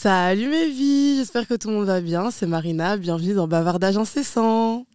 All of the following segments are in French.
Salut mes vies, j'espère que tout le monde va bien. C'est Marina, bienvenue dans Bavardage incessant.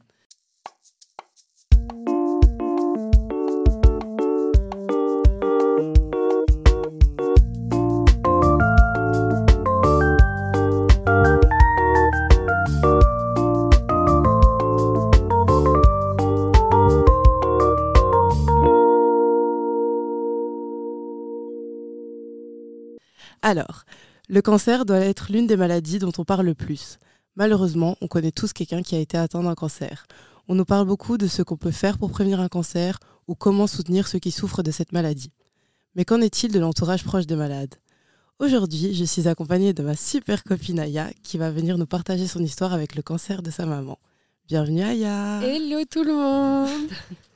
Le cancer doit être l'une des maladies dont on parle le plus. Malheureusement, on connaît tous quelqu'un qui a été atteint d'un cancer. On nous parle beaucoup de ce qu'on peut faire pour prévenir un cancer ou comment soutenir ceux qui souffrent de cette maladie. Mais qu'en est-il de l'entourage proche des malades? Aujourd'hui, je suis accompagnée de ma super copine Aya qui va venir nous partager son histoire avec le cancer de sa maman. Bienvenue Aya Hello tout le monde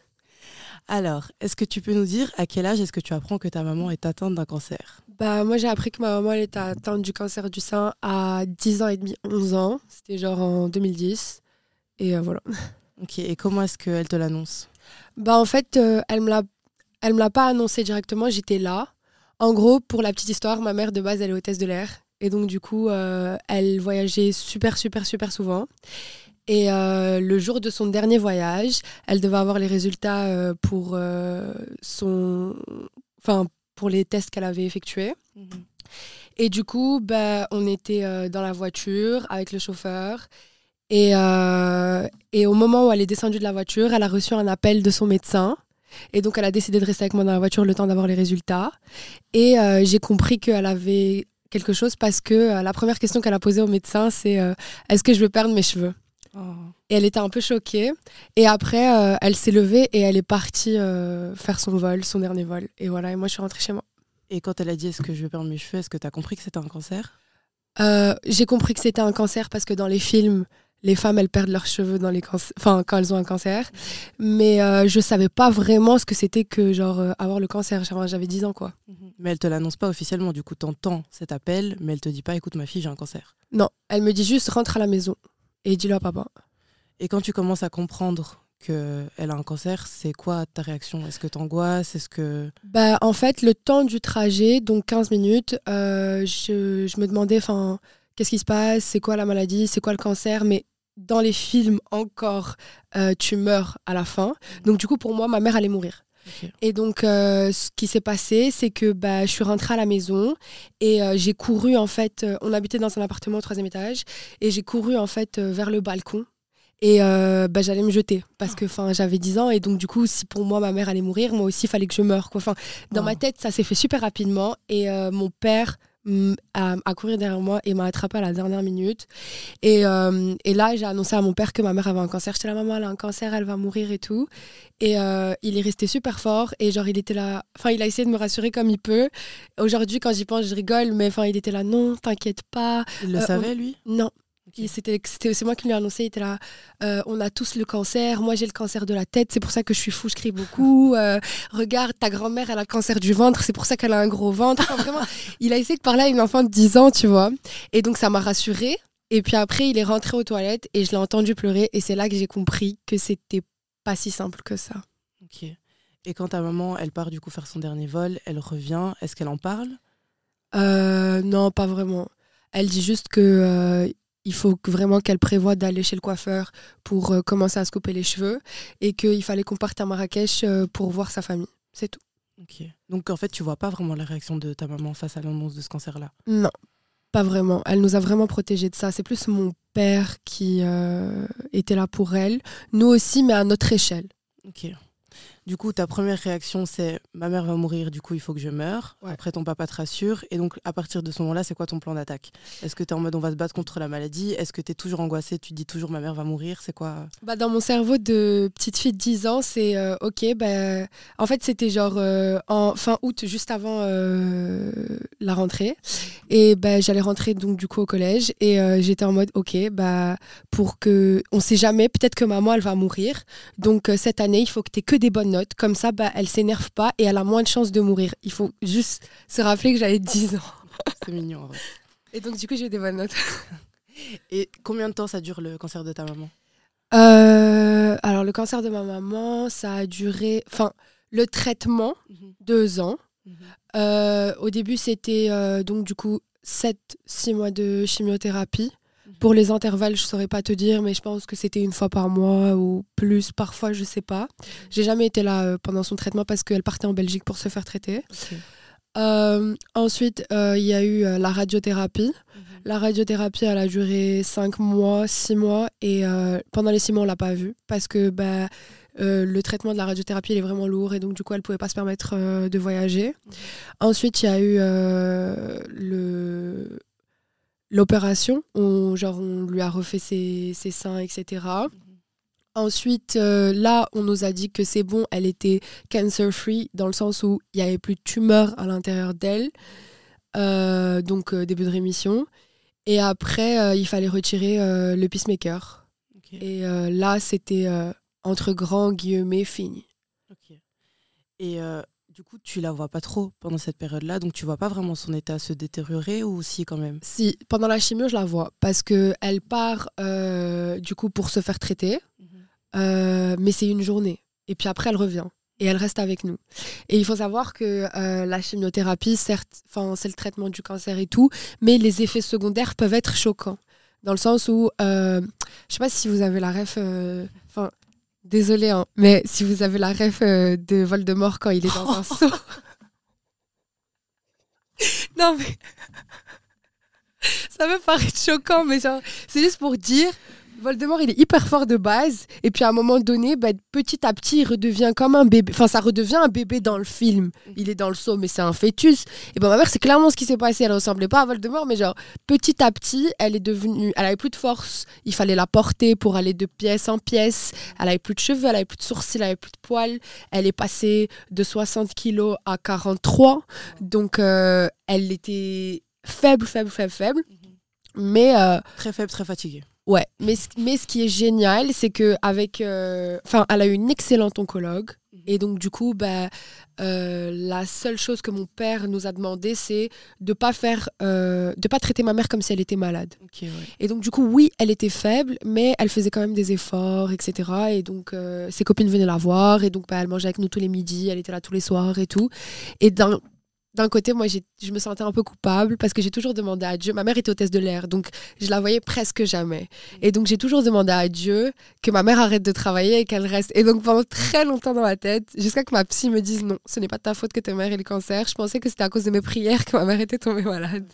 Alors, est-ce que tu peux nous dire à quel âge est-ce que tu apprends que ta maman est atteinte d'un cancer? Bah, Moi, j'ai appris que ma maman elle était atteinte du cancer du sein à 10 ans et demi, 11 ans. C'était genre en 2010. Et euh, voilà. Ok, et comment est-ce qu'elle te l'annonce? Bah, En fait, euh, elle me l'a elle me l'a pas annoncé directement, j'étais là. En gros, pour la petite histoire, ma mère de base, elle est hôtesse de l'air. Et donc, du coup, euh, elle voyageait super, super, super souvent. Et euh, le jour de son dernier voyage, elle devait avoir les résultats euh, pour, euh, son... enfin, pour les tests qu'elle avait effectués. Mhm. Et du coup, bah, on était dans la voiture avec le chauffeur. Et, et au moment où elle est descendue de la voiture, elle a reçu un appel de son médecin. Et donc, elle a décidé de rester avec moi dans la voiture le temps d'avoir les résultats. Et j'ai compris qu'elle avait quelque chose parce que la première question qu'elle a posée au médecin, c'est est-ce que je vais perdre mes cheveux? Et elle était un peu choquée. Et après, euh, elle s'est levée et elle est partie euh, faire son vol, son dernier vol. Et voilà, et moi, je suis rentrée chez moi. Et quand elle a dit est-ce que je vais perdre mes cheveux, est-ce que tu as compris que c'était un cancer? Euh, J'ai compris que c'était un cancer parce que dans les films, les femmes, elles perdent leurs cheveux dans les enfin, quand elles ont un cancer. Mais je savais pas vraiment ce que c'était que genre avoir le cancer. J'avais 10 ans, quoi. Mhm. Mais elle te l'annonce pas officiellement. Du coup, tu entends cet appel, mais elle te dit pas écoute, ma fille, j'ai un cancer. Non, elle me dit juste rentre à la maison et dis-le à papa. Et quand tu commences à comprendre qu'elle a un cancer, c'est quoi ta réaction? Est-ce que tu angoisses Est-ce que... Bah, en fait, le temps du trajet, donc 15 minutes, euh, je, je, me demandais qu'est-ce qui se passe? C'est quoi la maladie? C'est quoi le cancer? Mais dans les films, encore, euh, tu meurs à la fin. Donc, du coup, pour moi, ma mère allait mourir. Et donc, euh, ce qui s'est passé, c'est que bah, je suis rentrée à la maison et j'ai couru, en fait, on habitait dans un appartement au troisième étage, et j'ai couru, en fait, vers le balcon et euh, bah, j'allais me jeter parce que j'avais 10 ans et donc du coup si pour moi ma mère allait mourir moi aussi il fallait que je meure quoi. Enfin, dans ma tête ça s'est fait super rapidement et euh, mon père a, couru derrière moi et m'a attrapé à la dernière minute. Et, euh, et là j'ai annoncé à mon père que ma mère avait un cancer. J'étais la maman elle a un cancer elle va mourir et tout. Et il est resté super fort et genre il était là enfin il a essayé de me rassurer comme il peut. Aujourd'hui quand j'y pense je rigole mais enfin il était là non t'inquiète pas. Il le savait lui? Non c'était c'est moi qui lui ai annoncé il était là euh, on a tous le cancer moi j'ai le cancer de la tête c'est pour ça que je suis fou je crie beaucoup euh, regarde ta grand-mère elle a le cancer du ventre c'est pour ça qu'elle a un gros ventre. Vraiment il a essayé de parler à une enfant de 10 ans tu vois. Et donc ça m'a rassurée. Et puis après il est rentré aux toilettes et je l'ai entendu pleurer et c'est là que j'ai compris que c'était pas si simple que ça. Ok. Et quand ta maman elle part du coup faire son dernier vol elle revient est-ce qu'elle en parle? Euh, non pas vraiment. Elle dit juste que il faut vraiment qu'elle prévoie d'aller chez le coiffeur pour euh, commencer à se couper les cheveux et qu'il fallait qu'on parte à Marrakech euh, pour voir sa famille. C'est tout. Ok. Donc en fait, tu vois pas vraiment la réaction de ta maman face à l'annonce de ce cancer-là? Non, pas vraiment. Elle nous a vraiment protégés de ça. C'est plus mon père qui euh, était là pour elle. Nous aussi, mais à notre échelle. Ok. Du coup, ta première réaction, c'est ma mère va mourir, du coup, il faut que je meure. Après, ton papa te rassure. Et donc, à partir de ce moment-là, c'est quoi ton plan d'attaque? Est-ce que tu es en mode on va se battre contre la maladie? Est-ce que tu es toujours angoissée? Tu dis toujours ma mère va mourir? C'est quoi? Bah, Dans mon cerveau de petite fille de 10 ans, c'est euh, ok. Bah, en fait, c'était genre euh, en fin août, juste avant euh, la rentrée. Et bah, j'allais rentrer donc du coup au collège. Et j'étais en mode ok, bah, pour que. On sait jamais, peut-être que maman, elle va mourir. Donc, cette année, il faut que tu aies que des bonnes notes comme ça, bah, elle s'énerve pas et elle a moins de chances de mourir. Il faut juste se rappeler que j'avais 10 ans. C'est mignon. Et donc, du coup, j'ai des bonnes notes. Et combien de temps ça dure le cancer de ta maman? Euh, Alors, le cancer de ma maman, ça a duré. Enfin, le traitement, mhm. deux ans. Mhm. Euh, au début, c'était euh, donc du coup 7-6 mois de chimiothérapie. Pour les intervalles, je saurais pas te dire, mais je pense que c'était une fois par mois ou plus, parfois, je sais pas. J'ai jamais été là euh, pendant son traitement parce qu'elle partait en Belgique pour se faire traiter. Euh, ensuite, euh, il y a eu euh, la radiothérapie. La radiothérapie, elle a duré 5 mois, 6 mois. Et pendant les 6 mois, on l'a pas vue parce que bah, le traitement de la radiothérapie, il est vraiment lourd. Et donc, du coup, elle pouvait pas se permettre de voyager. Ensuite, il y a eu le l'opération. On, genre, on lui a refait ses, ses seins, etc. Ensuite, euh, là, on nous a dit que c'est bon, elle était cancer-free, dans le sens où il n'y avait plus de tumeur à l'intérieur d'elle. Euh, donc, euh, début de rémission. Et après, il fallait retirer le pacemaker. Et là, c'était entre grands guillemets fini. Et du coup, tu la vois pas trop pendant cette période-là, donc tu vois pas vraiment son état se détériorer ou si quand même? Si, pendant la chimio, je la vois. Parce qu'elle part, euh, du coup, pour se faire traiter. Euh, mais c'est une journée. Et puis après, elle revient. Et elle reste avec nous. Et il faut savoir que euh, la chimiothérapie, certes, c'est le traitement du cancer et tout, mais les effets secondaires peuvent être choquants. Dans le sens où, euh, je sais pas si vous avez la ref, désolé, hein, mais si vous avez la ref euh, de Voldemort quand il est dans un seau. non, mais. Ça peut paraître choquant, mais genre, c'est juste pour dire. Voldemort, il est hyper fort de base, et puis à un moment donné, bah, petit à petit, il redevient comme un bébé. Enfin, ça redevient un bébé dans le film. Il est dans le seau, mais c'est un fœtus. Et ben ma mère, c'est clairement ce qui s'est passé. Elle ressemblait pas à Voldemort, mais genre, petit à petit, elle est devenue. Elle avait plus de force. Il fallait la porter pour aller de pièce en pièce. Elle avait plus de cheveux, elle avait plus de sourcils, elle avait plus de poils. Elle est passée de 60 kilos à 43. Donc, euh, elle était faible, faible, faible, faible. Mais euh, Très faible, très fatigué. Ouais, mais, ce- mais ce qui est génial, c'est que avec, euh, enfin, elle a eu une excellente oncologue. Et donc, du coup, bah, euh, la seule chose que mon père nous a demandé, c'est de pas faire, euh, de pas traiter ma mère comme si elle était malade. Ouais. Et donc, du coup, oui, elle était faible, mais elle faisait quand même des efforts, etc. Et donc, euh, ses copines venaient la voir. Et donc, bah, elle mangeait avec nous tous les midis, elle était là tous les soirs et tout. Et d'un d'un côté, moi, je me sentais un peu coupable parce que j'ai toujours demandé à Dieu. Ma mère était hôtesse de l'air, donc je la voyais presque jamais. Et donc, j'ai toujours demandé à Dieu que ma mère arrête de travailler et qu'elle reste. Et donc, pendant très longtemps dans ma tête, jusqu'à que ma psy me dise non, ce n'est pas de ta faute que ta mère ait le cancer, je pensais que c'était à cause de mes prières que ma mère était tombée malade.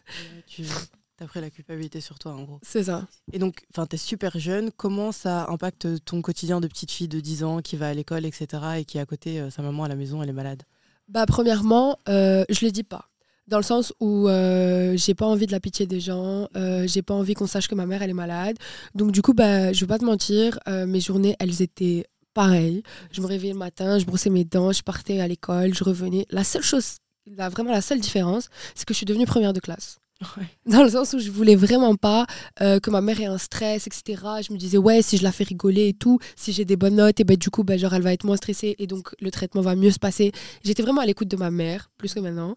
Tu as pris la culpabilité sur toi, en gros. C'est ça. Et donc, tu es super jeune. Comment ça impacte ton quotidien de petite fille de 10 ans qui va à l'école, etc. et qui à côté, euh, sa maman à la maison, elle est malade? Bah, premièrement, euh, je le dis pas. Dans le sens où euh, j'ai pas envie de la pitié des gens, euh, j'ai pas envie qu'on sache que ma mère elle est malade. Donc du coup, bah, je vais pas te mentir, mes journées elles étaient pareilles. Je me réveillais le matin, je brossais mes dents, je partais à l'école, je revenais. La seule chose, vraiment la seule différence, c'est que je suis devenue première de classe. Ouais. Dans le sens où je voulais vraiment pas euh, que ma mère ait un stress, etc. Je me disais, ouais, si je la fais rigoler et tout, si j'ai des bonnes notes, et ben du coup, ben, genre, elle va être moins stressée et donc le traitement va mieux se passer. J'étais vraiment à l'écoute de ma mère, plus que maintenant.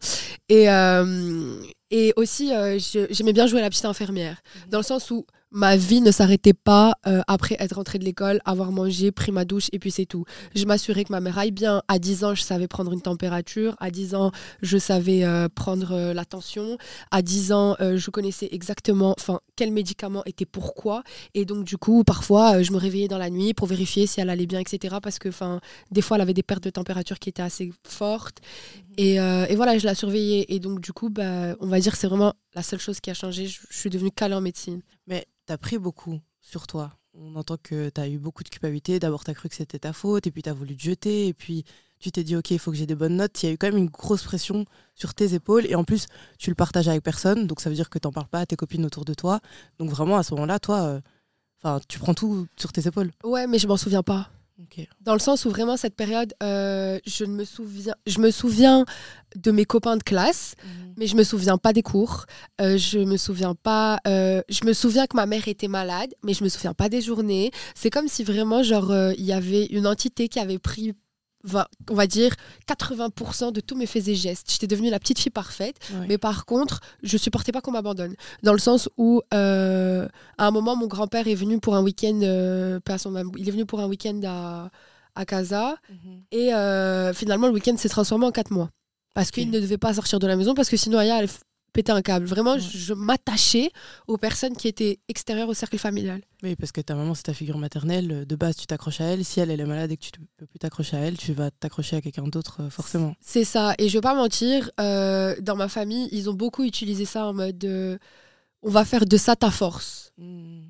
Et, euh, et aussi, euh, j'aimais bien jouer à la petite infirmière, dans le sens où ma vie ne s'arrêtait pas euh, après être rentrée de l'école, avoir mangé, pris ma douche et puis c'est tout. Je m'assurais que ma mère aille bien. À 10 ans, je savais prendre une température. À 10 ans, je savais euh, prendre euh, la tension. À 10 ans, euh, je connaissais exactement enfin quel médicament était pourquoi. Et donc, du coup, parfois, je me réveillais dans la nuit pour vérifier si elle allait bien, etc. Parce que enfin, des fois, elle avait des pertes de température qui étaient assez fortes. Et, euh, et voilà, je la surveillais. Et donc, du coup, bah, on va dire que c'est vraiment la seule chose qui a changé. Je, je suis devenue calée en médecine. Mais tu as pris beaucoup sur toi. On entend que tu as eu beaucoup de culpabilité. D'abord, tu as cru que c'était ta faute, et puis tu as voulu te jeter, et puis tu t'es dit, OK, il faut que j'ai des bonnes notes. Il y a eu quand même une grosse pression sur tes épaules, et en plus, tu le partages avec personne, donc ça veut dire que tu n'en parles pas à tes copines autour de toi. Donc vraiment, à ce moment-là, toi, euh, tu prends tout sur tes épaules. Ouais, mais je m'en souviens pas. Dans le sens où vraiment cette période, euh, je ne me souviens, je me souviens de mes copains de classe, mais je me souviens pas des cours. Euh, je me souviens pas. euh, je me souviens que ma mère était malade, mais je me souviens pas des journées. C'est comme si vraiment genre il y avait une entité qui avait pris, va- on va dire 80% de tous mes faits et gestes. J'étais devenue la petite fille parfaite. Mais par contre, je supportais pas qu'on m'abandonne. Dans le sens où, euh, à un moment, mon grand-père est venu pour un week-end. euh, il est venu pour un week-end à, à Casa. Mhm. Et euh, finalement, le week-end s'est transformé en quatre mois. Parce qu'il ne devait pas sortir de la maison, parce que sinon, Aya, elle péter un câble. Vraiment, Ouais. je m'attachais aux personnes qui étaient extérieures au cercle familial. Oui, parce que ta maman, c'est ta figure maternelle. De base, tu t'accroches à elle. Si elle, elle est malade et que tu ne peux plus t'accrocher à elle, tu vas t'accrocher à quelqu'un d'autre, euh, forcément. C'est ça. Et je vais pas mentir, euh, dans ma famille, ils ont beaucoup utilisé ça en mode euh, on va faire de ça ta force.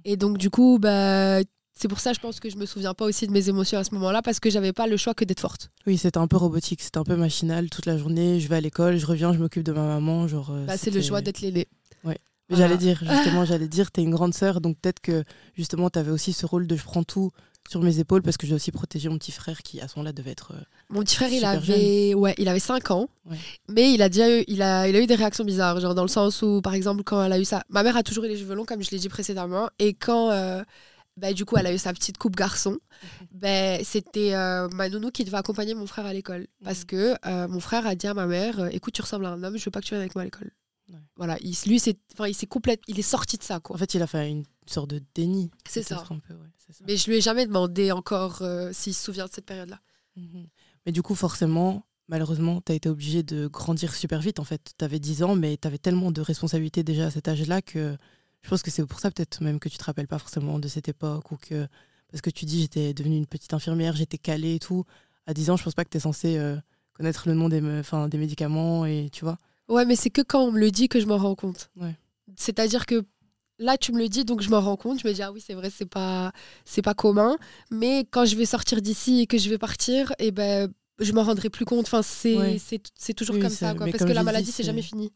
Et donc, du coup, bah, c'est pour ça, je pense que je me souviens pas aussi de mes émotions à ce moment-là parce que j'avais pas le choix que d'être forte. Oui, c'était un peu robotique, c'était un peu machinal toute la journée. Je vais à l'école, je reviens, je m'occupe de ma maman. Genre, euh, Bah, c'est le choix d'être l'aîné. Mais Voilà. J'allais dire, justement, j'allais dire, t'es une grande sœur, donc peut-être que justement, t'avais aussi ce rôle de je prends tout sur mes épaules parce que dois aussi protéger mon petit frère qui, à ce moment-là, devait être. euh, Mon petit frère, il avait, ouais, il avait 5 ans, Ouais. mais il a, déjà eu, il, a, il a eu des réactions bizarres, genre dans le sens où, par exemple, quand elle a eu ça, ma mère a toujours eu les cheveux longs, comme je l'ai dit précédemment, et quand, euh, bah, du coup, elle a eu sa petite coupe garçon, ben c'était euh, ma nounou qui devait accompagner mon frère à l'école, parce Mhm. que euh, mon frère a dit à ma mère, euh, écoute, tu ressembles à un homme, je veux pas que tu viennes avec moi à l'école. Ouais. Voilà, il, lui, c'est, il s'est complète, il est sorti de ça, quoi. En fait, il a fait une sorte de déni. C'est ça. peut-être un peu, ouais, c'est ça. Mais je lui ai jamais demandé encore euh, s'il se souvient de cette période-là. Mhm. Mais du coup, forcément, malheureusement, tu as été obligé de grandir super vite. En fait, tu avais 10 ans, mais tu avais tellement de responsabilités déjà à cet âge-là que je pense que c'est pour ça peut-être même que tu te rappelles pas forcément de cette époque ou que parce que tu dis j'étais devenue une petite infirmière, j'étais calée et tout. À 10 ans, je pense pas que tu es censé euh, connaître le nom des, enfin, des médicaments et tu vois. Ouais, mais c'est que quand on me le dit que je m'en rends compte. Ouais. C'est-à-dire que là, tu me le dis, donc je m'en rends compte. Je me dis, ah oui, c'est vrai, c'est pas, c'est pas commun. Mais quand je vais sortir d'ici et que je vais partir, et ben, je m'en rendrai plus compte. Enfin, c'est, Ouais. c'est, c'est toujours Oui, comme ça, quoi. Parce que la maladie, c'est jamais fini.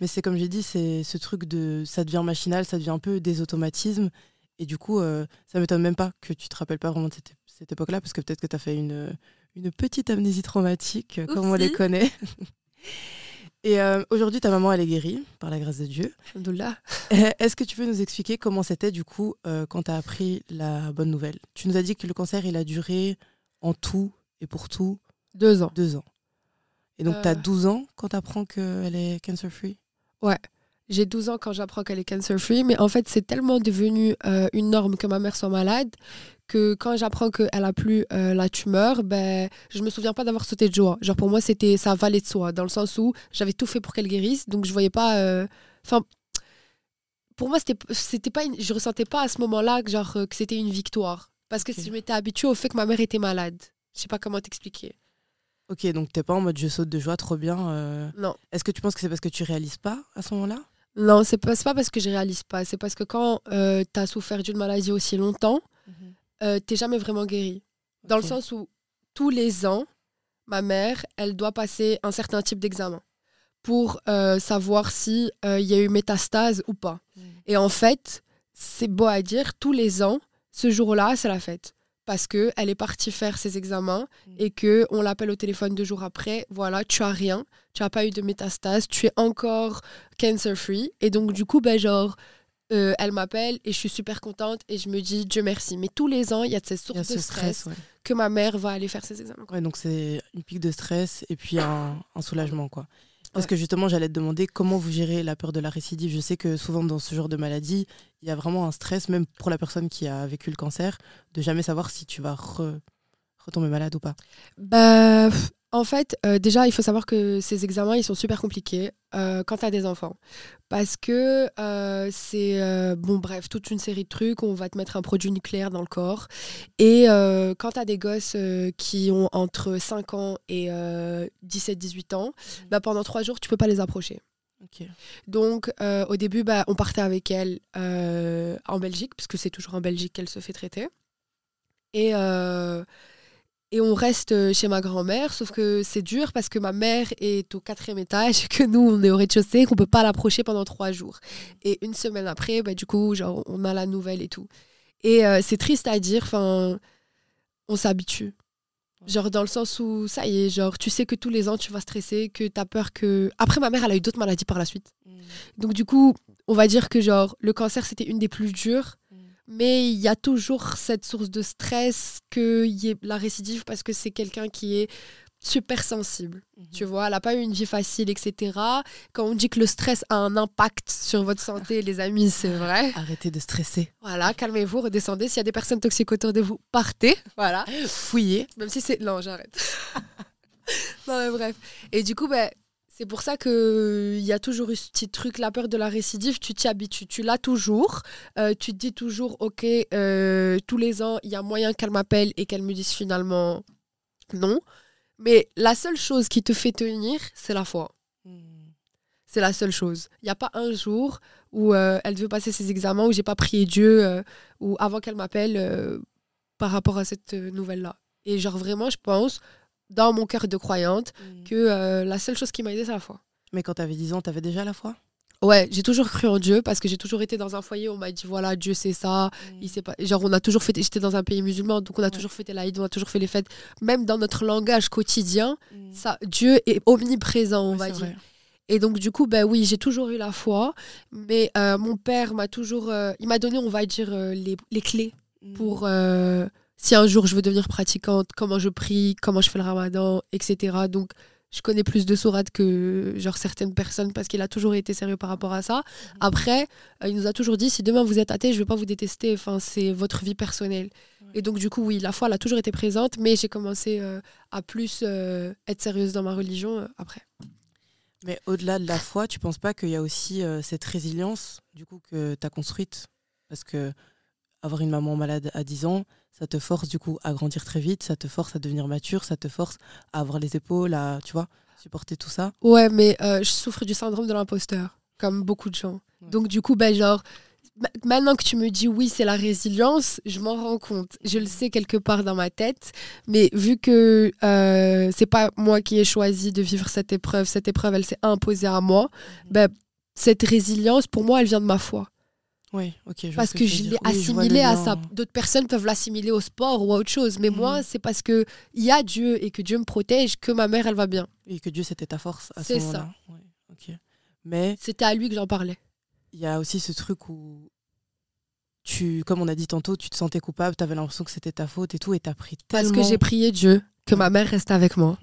Mais c'est comme j'ai dit, c'est ce truc de ça devient machinal, ça devient un peu des automatismes. Et du coup, euh, ça m'étonne même pas que tu te rappelles pas vraiment de cette, cette époque-là, parce que peut-être que tu as fait une, une petite amnésie traumatique, euh, comme on les connaît. Et euh, aujourd'hui, ta maman, elle est guérie, par la grâce de Dieu. Alhamdoulilah. Est-ce que tu peux nous expliquer comment c'était, du coup, euh, quand tu as appris la bonne nouvelle? Tu nous as dit que le cancer, il a duré en tout et pour tout Deux ans. deux ans. Et donc, tu as Euh. 12 ans quand tu apprends qu'elle est cancer-free? J'ai 12 ans quand j'apprends qu'elle est cancer-free, mais en fait, c'est tellement devenu euh, une norme que ma mère soit malade que quand j'apprends qu'elle a plus euh, la tumeur, ben, je me souviens pas d'avoir sauté de joie. Genre, pour moi, c'était ça valait de soi, dans le sens où j'avais tout fait pour qu'elle guérisse, donc je voyais pas. euh, Enfin. pour moi, c'était c'était pas une- je ressentais pas à ce moment-là que, genre, que c'était une victoire. Parce que je m'étais habituée au fait que ma mère était malade. Je sais pas comment t'expliquer. Ok, donc t'es pas en mode je saute de joie, trop bien. euh. Non. Est-ce que tu penses que c'est parce que tu réalises pas à ce moment-là? Non, c'est pas, pas parce que je réalise pas. C'est parce que quand euh, tu as souffert d'une maladie aussi longtemps, euh, t'es jamais vraiment guéri. Dans le sens où tous les ans, ma mère, elle doit passer un certain type d'examen pour euh, savoir si il y a eu métastase ou pas. Et en fait, c'est beau à dire, tous les ans, ce jour-là, c'est la fête. Parce que elle est partie faire ses examens Mm. et que on l'appelle au téléphone deux jours après. Voilà, tu as rien, tu n'as pas eu de métastase, tu es encore cancer free. Et donc du coup, ben genre, euh, elle m'appelle et je suis super contente et je me dis Dieu merci. Mais tous les ans, il y a cette y a source de ce stress, stress, ouais. que ma mère va aller faire ses examens. Ouais, donc c'est une pique de stress et puis un, un soulagement, quoi. Parce que justement, j'allais te demander comment vous gérez la peur de la récidive. Je sais que souvent dans ce genre de maladie, il y a vraiment un stress, même pour la personne qui a vécu le cancer, de jamais savoir si tu vas re- retomber malade ou pas. Bah, en fait, euh, déjà, il faut savoir que ces examens, ils sont super compliqués euh, quand tu as des enfants. Parce que euh, c'est, bon, bref, toute une série de trucs. On va te mettre un produit nucléaire dans le corps. Et quand tu as des gosses qui ont entre 5 ans et 17-18 ans, bah, pendant 3 jours, tu peux pas les approcher. Ok. Donc, euh, au début, bah, on partait avec elle euh, en Belgique, parce que c'est toujours en Belgique qu'elle se fait traiter. Et, euh, et on reste chez ma grand-mère, sauf que c'est dur parce que ma mère est au quatrième étage, que nous, on est au rez-de-chaussée, qu'on peut pas l'approcher pendant trois jours. Et une semaine après, bah, du coup, genre, on a la nouvelle et tout. Et euh, c'est triste à dire, enfin, on s'habitue. Genre dans le sens où ça y est, genre tu sais que tous les ans tu vas stresser, que tu as peur que... Après ma mère elle a eu d'autres maladies par la suite. Donc du coup, on va dire que genre le cancer c'était une des plus dures, Mm. Mais il y a toujours cette source de stress qu'il y ait la récidive parce que c'est quelqu'un qui est super sensible. Tu vois, elle n'a pas eu une vie facile, etc. Quand on dit que le stress a un impact sur votre santé, les amis, c'est vrai. Arrêtez de stresser. Voilà, calmez-vous, redescendez. S'il y a des personnes toxiques autour de vous, partez. Voilà. Fouillez. Même si c'est. Non, j'arrête. non, mais bref. Et du coup, ben, C'est pour ça qu'il y a toujours eu ce petit truc, la peur de la récidive, tu t'y habitues, tu l'as toujours. Euh, tu te dis toujours, ok, euh, tous les ans, il y a moyen qu'elle m'appelle et qu'elle me dise finalement non. Mais la seule chose qui te fait tenir, c'est la foi. Hmm. C'est la seule chose. Il n'y a pas un jour où euh, elle veut passer ses examens, où j'ai pas prié Dieu, euh, ou avant qu'elle m'appelle euh, par rapport à cette euh, nouvelle-là. Et genre vraiment, je pense, dans mon cœur de croyante, Hmm. que euh, la seule chose qui m'a aidée, c'est la foi. Mais quand t'avais 10 ans, t'avais déjà la foi? Ouais, j'ai toujours cru en Dieu parce que j'ai toujours été dans un foyer où on m'a dit voilà, Dieu c'est ça. Il sait pas. Genre, on a toujours fêté. J'étais dans un pays musulman, donc on a Ouais. toujours fêté l'Aïd, on a toujours fait les fêtes. Même dans notre langage quotidien, Hmm. ça, Dieu est omniprésent, on Ouais, va dire. vrai. Et donc, du coup, ben oui, j'ai toujours eu la foi, mais euh, mon père m'a toujours. euh, il m'a donné, on va dire, euh, les, les clés pour. Si un jour je veux devenir pratiquante, comment je prie, comment je fais le ramadan, etc. Donc, je connais plus de sourates que genre certaines personnes parce qu'il a toujours été sérieux par rapport à ça. Après, euh, il nous a toujours dit si demain vous êtes athée, je vais pas vous détester. Enfin, c'est votre vie personnelle. Ouais. Et donc, du coup, oui, la foi, elle a toujours été présente, mais j'ai commencé euh, à plus euh, être sérieuse dans ma religion euh, après. Mais au-delà de la foi, tu penses pas qu'il y a aussi cette résilience du coup que tu as construite? Parce que avoir une maman malade à 10 ans, ça te force du coup à grandir très vite, ça te force à devenir mature, ça te force à avoir les épaules, à tu vois, supporter tout ça? Ouais, mais euh, je souffre du syndrome de l'imposteur, comme beaucoup de gens. Ouais. Donc, du coup, ben, genre, ma- maintenant que tu me dis oui, c'est la résilience, je m'en rends compte. Je le sais quelque part dans ma tête, mais vu que euh, c'est pas moi qui ai choisi de vivre cette épreuve, cette épreuve, elle s'est imposée à moi, ben, cette résilience, pour moi, elle vient de ma foi. Oui, ok. je Parce ce que, tu je l'ai je assimilé à ça. D'autres personnes peuvent l'assimiler au sport ou à autre chose, mais Mhm. moi, c'est parce que il y a Dieu et que Dieu me protège que ma mère, elle va bien. Et que Dieu c'était ta force à ce C'est ça. moment-là. Ouais. Mais C'était à lui que j'en parlais. il y a aussi ce truc où tu, comme on a dit tantôt, tu te sentais coupable, tu avais l'impression que c'était ta faute et tout, et t'as pris Parce tellement. que j'ai prié Dieu que ma mère reste avec moi.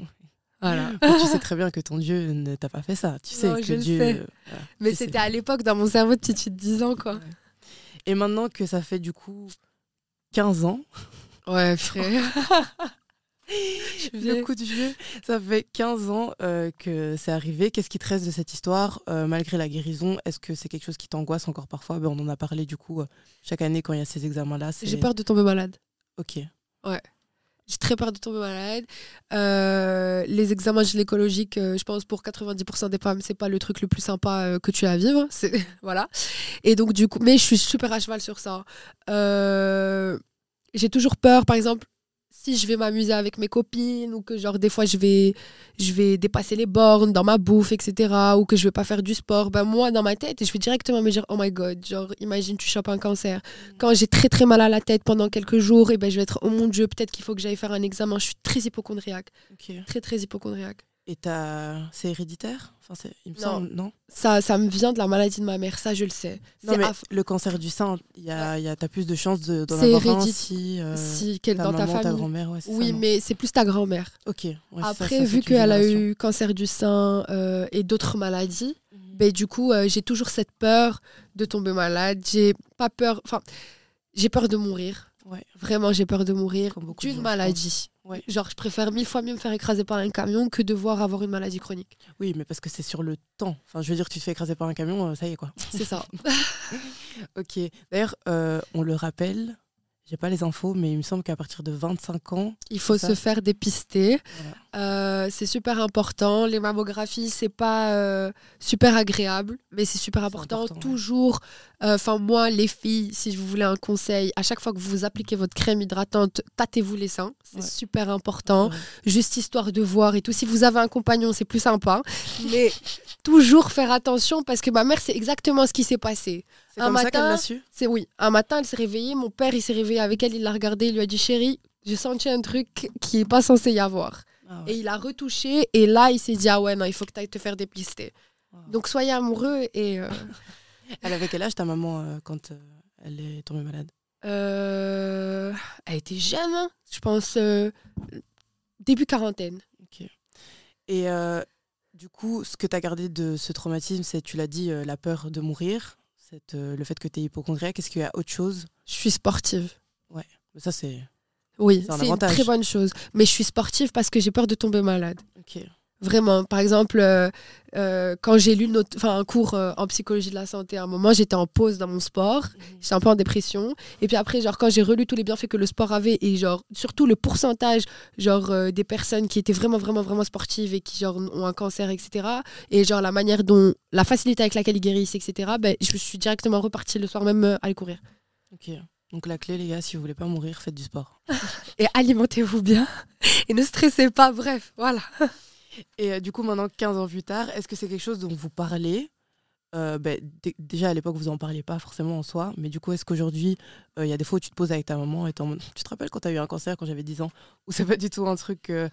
Voilà. Tu sais très bien que ton Dieu ne t'a pas fait ça. Tu sais Non, que Dieu. sais. voilà, Mais tu c'était à l'époque dans mon cerveau de petite fille de 10 ans, quoi. Et maintenant que ça fait du coup 15 ans, Ouais, frère. le coup de vieux, ça fait 15 ans euh, que c'est arrivé. Qu'est-ce qui te reste de cette histoire euh, malgré la guérison? Est-ce que c'est quelque chose qui t'angoisse encore parfois? Ben, On en a parlé du coup euh, chaque année quand il y a ces examens-là. J'ai peur de tomber malade. Ok. J'ai très peur de tomber malade. Euh, les examens gynécologiques, euh, je pense pour 90% des femmes, c'est pas le truc le plus sympa euh, que tu as à vivre. Voilà. Et donc du coup, mais je suis super à cheval sur ça. Euh, j'ai toujours peur, par exemple, si je vais m'amuser avec mes copines ou que genre des fois je vais je vais dépasser les bornes dans ma bouffe, etc. Ou que je vais pas faire du sport. Ben moi dans ma tête, je vais directement me dire oh my god, genre imagine tu chopes un cancer. Quand j'ai très très mal à la tête pendant quelques jours, et ben je vais être oh mon dieu, peut-être qu'il faut que j'aille faire un examen. Je suis très hypochondriaque, très très hypochondriaque. Et t'as... c'est héréditaire? Enfin, c'est... Il me Non. semble, non? Ça ça me vient de la maladie de ma mère, ça je le sais. Non, mais aff- le cancer du sein, y a, y a, t'as plus de chances de, d'en avoir un si, euh, si quel- ta dans ta maman, ta famille. grand-mère. Ouais, Oui, ça, mais c'est plus ta grand-mère. Ok. ouais, Après, ça vu qu'elle a eu cancer du sein euh, et d'autres maladies, ben, du coup, euh, j'ai toujours cette peur de tomber malade. J'ai pas peur, enfin, j'ai peur de mourir. Ouais. Vraiment, j'ai peur de mourir d'une maladie. Ouais. Genre, je préfère mille fois mieux me faire écraser par un camion que devoir avoir une maladie chronique. Oui, mais parce que c'est sur le temps. Enfin, je veux dire, tu te fais écraser par un camion, euh, ça y est quoi. C'est ça. Ok. D'ailleurs, euh, on le rappelle, j'ai pas les infos, mais il me semble qu'à partir de 25 ans, Il faut se faire dépister. Voilà. Euh, c'est super important. Les mammographies, c'est pas euh, super agréable, mais c'est super important. Toujours, euh, enfin moi, les filles, si vous voulez un conseil, à chaque fois que vous appliquez votre crème hydratante, tâtez-vous les seins. C'est Ouais. super important. Ouais. Juste histoire de voir et tout. Si vous avez un compagnon, c'est plus sympa. mais toujours faire attention parce que ma mère, c'est exactement ce qui s'est passé. c'est Un comme ça matin, qu'elle l'a su? C'est oui. Un matin, elle s'est réveillée. Mon père, il s'est réveillé avec elle. Il l'a regardée. Il lui a dit Chérie, j'ai senti un truc qui est pas censé y avoir. Ah ouais. Et il a retouché. Et là, il s'est dit Ah ouais, non, il faut que tu ailles te faire dépister. Donc, soyez amoureux. Et euh, Elle avait quel âge ta maman euh, quand euh, elle est tombée malade? Euh, elle était jeune, hein. je pense, début quarantaine. Et du coup, ce que tu as gardé de ce traumatisme, c'est, tu l'as dit, euh, la peur de mourir, cette, euh, le fait que tu es hypochondriaque. Est-ce qu'il y a autre chose? Je suis sportive. Ça, c'est. Oui, C'est un c'est une très bonne chose. Mais je suis sportive parce que j'ai peur de tomber malade. Ok. Vraiment. Par exemple, euh, euh, quand j'ai lu notre, un cours euh, en psychologie de la santé, à un moment, j'étais en pause dans mon sport. J'étais un peu en dépression. Et puis après, genre, quand j'ai relu tous les bienfaits que le sport avait et genre, surtout le pourcentage, genre, des personnes qui étaient vraiment, vraiment, vraiment sportives et qui, genre, ont un cancer, etc. Et genre, la manière dont, la facilité avec laquelle ils guérissent, etc. Ben, je suis directement repartie le soir même euh, aller courir. Ok. Donc la clé, les gars, si vous voulez pas mourir, faites du sport. Et alimentez-vous bien. Et ne stressez pas. Bref, voilà. Et euh, du coup, maintenant, 15 ans plus tard, est-ce que c'est quelque chose dont vous parlez? Euh, ben, dé- Déjà, à l'époque, vous en parliez pas forcément en soi, mais du coup, est-ce qu'aujourd'hui, euh, il y a des fois où tu te poses avec ta maman et tu te rappelles quand tu as eu un cancer quand j'avais 10 ans Ou c'est pas du tout un truc. euh,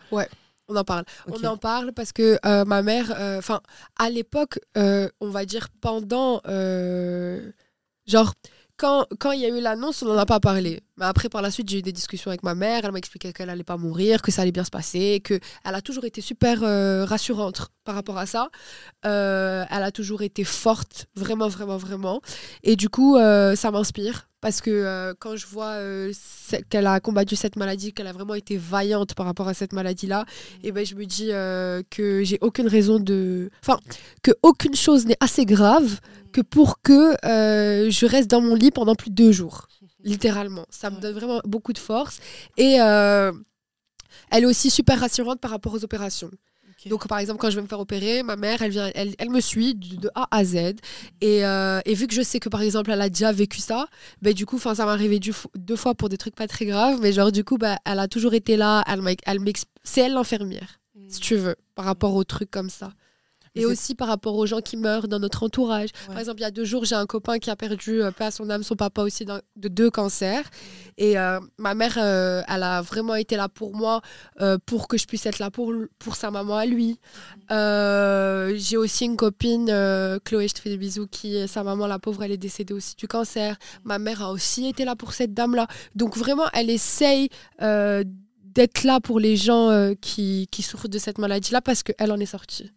On en parle. On en parle parce que ma mère, enfin, à l'époque, on va dire pendant, genre, quand quand il y a eu l'annonce, on n'en a pas parlé. Mais après, par la suite, j'ai eu des discussions avec ma mère. Elle m'a expliqué qu'elle allait pas mourir, que ça allait bien se passer, que elle a toujours été super euh, rassurante par rapport à ça. Euh, elle a toujours été forte, vraiment, vraiment, vraiment. Et du coup, euh, ça m'inspire parce que euh, quand je vois euh, qu'elle a combattu cette maladie, qu'elle a vraiment été vaillante par rapport à cette maladie-là, et ben je me dis euh, que j'ai aucune raison de, enfin, que aucune chose n'est assez grave que pour que je reste dans mon lit pendant plus de deux jours, littéralement. Ça me donne vraiment beaucoup de force. Et elle est aussi super rassurante par rapport aux opérations. Donc, par exemple, quand je vais me faire opérer, ma mère, elle, vient, elle, elle me suit de A à Z. Et, euh, et vu que je sais que, par exemple, elle a déjà vécu ça, ben, du coup, ça m'est arrivé deux fois pour des trucs pas très graves. Mais genre, du coup, bah, elle a toujours été là. Elle elle c'est elle l'infirmière, si tu veux, par rapport aux trucs comme ça. Et aussi par rapport aux gens qui meurent dans notre entourage. Ouais. Par exemple, il y a deux jours, j'ai un copain qui a perdu, euh, à son âme, son papa aussi de deux cancers. Et euh, ma mère, euh, elle a vraiment été là pour moi, euh, pour que je puisse être là pour, pour sa maman à lui. Euh, j'ai aussi une copine, Chloé, je te fais des bisous, qui, sa maman, la pauvre, elle est décédée aussi du cancer. Ma mère a aussi été là pour cette dame-là. Donc vraiment, elle essaye d'être là pour les gens qui, qui souffrent de cette maladie-là parce qu'elle en est sortie.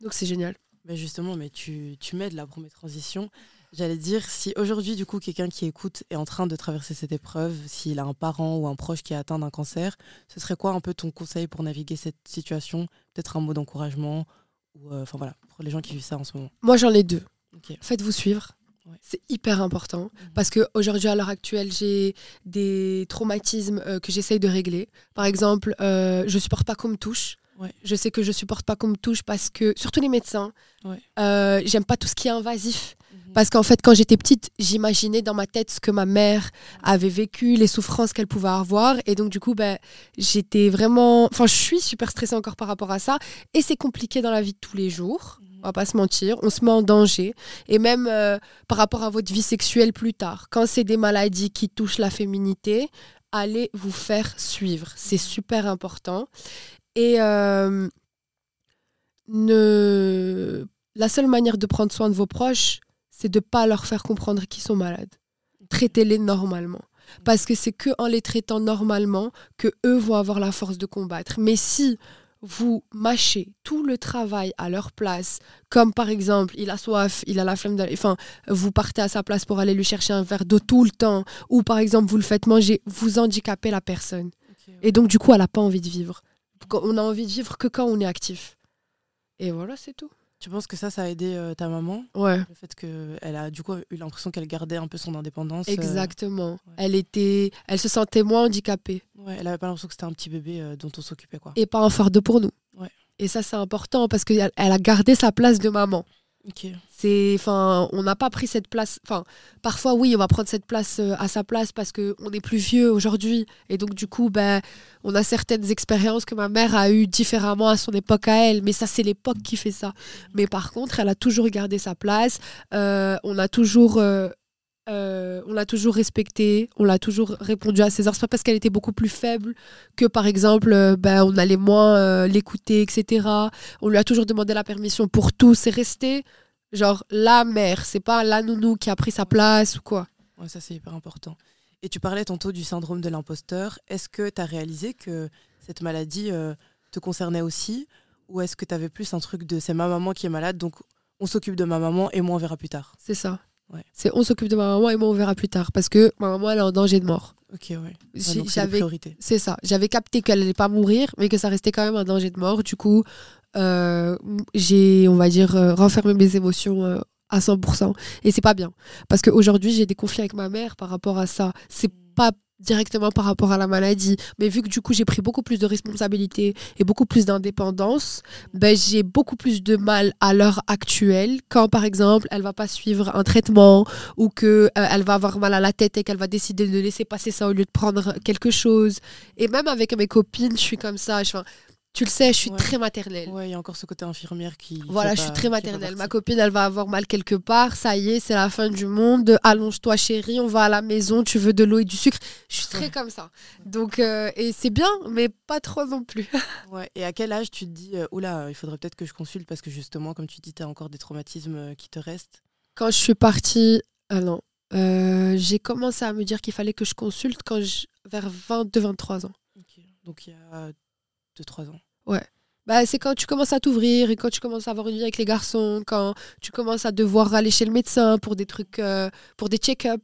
Mhm. Donc c'est génial. Ben justement, mais tu, tu m'aides là pour mes transitions. J'allais dire, si aujourd'hui, du coup, quelqu'un qui écoute est en train de traverser cette épreuve, s'il a un parent ou un proche qui est atteint d'un cancer, ce serait quoi un peu ton conseil pour naviguer cette situation? Peut-être un mot d'encouragement ou, euh, Enfin voilà, pour les gens qui vivent ça en ce moment. Moi, j'en ai deux. Faites-vous suivre. Ouais. C'est hyper important parce que aujourd'hui, à l'heure actuelle, j'ai des traumatismes euh, que j'essaye de régler. Par exemple, euh, je supporte pas qu'on me touche. Ouais. Je sais que je supporte pas qu'on me touche parce que, surtout les médecins, Ouais. euh, j'aime pas tout ce qui est invasif. Parce qu'en fait, quand j'étais petite, j'imaginais dans ma tête ce que ma mère avait vécu, les souffrances qu'elle pouvait avoir. Et donc, du coup, ben, j'étais vraiment. Enfin, je suis super stressée encore par rapport à ça. Et c'est compliqué dans la vie de tous les jours. Mhm. On va pas se mentir. On se met en danger. Et même euh, par rapport à votre vie sexuelle plus tard. Quand c'est des maladies qui touchent la féminité, allez vous faire suivre. C'est super important. Et euh, ne... la seule manière de prendre soin de vos proches, c'est de pas leur faire comprendre qu'ils sont malades. Traitez-les normalement. Parce que c'est que en les traitant normalement que eux vont avoir la force de combattre. Mais si vous mâchez tout le travail à leur place, comme par exemple, il a soif, il a la flemme d'aller, enfin, vous partez à sa place pour aller lui chercher un verre d'eau tout le temps, ou par exemple, vous le faites manger, vous handicapez la personne. Et donc, du coup, elle n'a pas envie de vivre. On a envie de vivre que quand on est actif. Et voilà, c'est tout. Tu penses que ça, ça a aidé euh, ta maman? Ouais. Le fait qu'elle a du coup eu l'impression qu'elle gardait un peu son indépendance euh, Exactement. ouais. Elle était, elle se sentait moins handicapée ouais, elle avait pas l'impression que c'était un petit bébé euh, dont on s'occupait quoi. et pas un fardeau pour nous. Ouais. Et ça c'est important parce qu'elle elle a gardé sa place de maman. C'est, enfin, on n'a pas pris cette place. Enfin, parfois oui, on va prendre cette place euh, à sa place parce que on est plus vieux aujourd'hui et donc du coup, ben, on a certaines expériences que ma mère a eues différemment à son époque à elle. Mais ça, c'est l'époque qui fait ça. Mais par contre, elle a toujours gardé sa place. Euh, on a toujours euh, euh, on l'a toujours respectée, on l'a toujours répondu à ses heures. C'est pas parce qu'elle était beaucoup plus faible que, par exemple, euh, ben, on allait moins euh, l'écouter, etc. On lui a toujours demandé la permission pour tout. C'est resté, genre, la mère. C'est pas la nounou qui a pris sa place ou quoi. Ouais, ça c'est hyper important. Et tu parlais tantôt du syndrome de l'imposteur. Est-ce que tu as réalisé que cette maladie te concernait aussi? Ou est-ce que tu avais plus un truc de c'est ma maman qui est malade, donc on s'occupe de ma maman et moi on verra plus tard? C'est ça. Ouais. C'est on s'occupe de ma maman et moi on verra plus tard. Parce que ma maman, elle est en danger de mort. Ok, ouais. J'avais. C'est ça. J'avais capté qu'elle n'allait pas mourir, mais que ça restait quand même un danger de mort. Du coup, euh, j'ai, on va dire, euh, renfermé mes émotions euh, à 100%. Et c'est pas bien. Parce qu'aujourd'hui, j'ai des conflits avec ma mère par rapport à ça. C'est pas directement par rapport à la maladie. Mais vu que du coup j'ai pris beaucoup plus de responsabilités et beaucoup plus d'indépendance, ben, j'ai beaucoup plus de mal à l'heure actuelle quand par exemple elle va pas suivre un traitement ou que euh, elle va avoir mal à la tête et qu'elle va décider de laisser passer ça au lieu de prendre quelque chose. Et même avec mes copines, je suis comme ça. Je, tu le sais, je suis Ouais. très maternelle. Ouais, il y a encore ce côté infirmière qui. Voilà, je suis très maternelle. Ma copine, elle va avoir mal quelque part. Ça y est, c'est la fin du monde. Allonge-toi, chérie. On va à la maison. Tu veux de l'eau et du sucre. Je suis très Ouais. comme ça. Donc, euh, et c'est bien, mais pas trop non plus. Ouais. Et à quel âge tu te dis, euh, oula, il faudrait peut-être que je consulte parce que justement, comme tu dis, tu as encore des traumatismes euh, qui te restent Quand je suis partie, ah non, euh, j'ai commencé à me dire qu'il fallait que je consulte quand je, vers 22-23 ans. Donc il y a 2-3 ans. Bah, c'est quand tu commences à t'ouvrir et quand tu commences à avoir une vie avec les garçons, quand tu commences à devoir aller chez le médecin pour des trucs, euh, pour des check-up.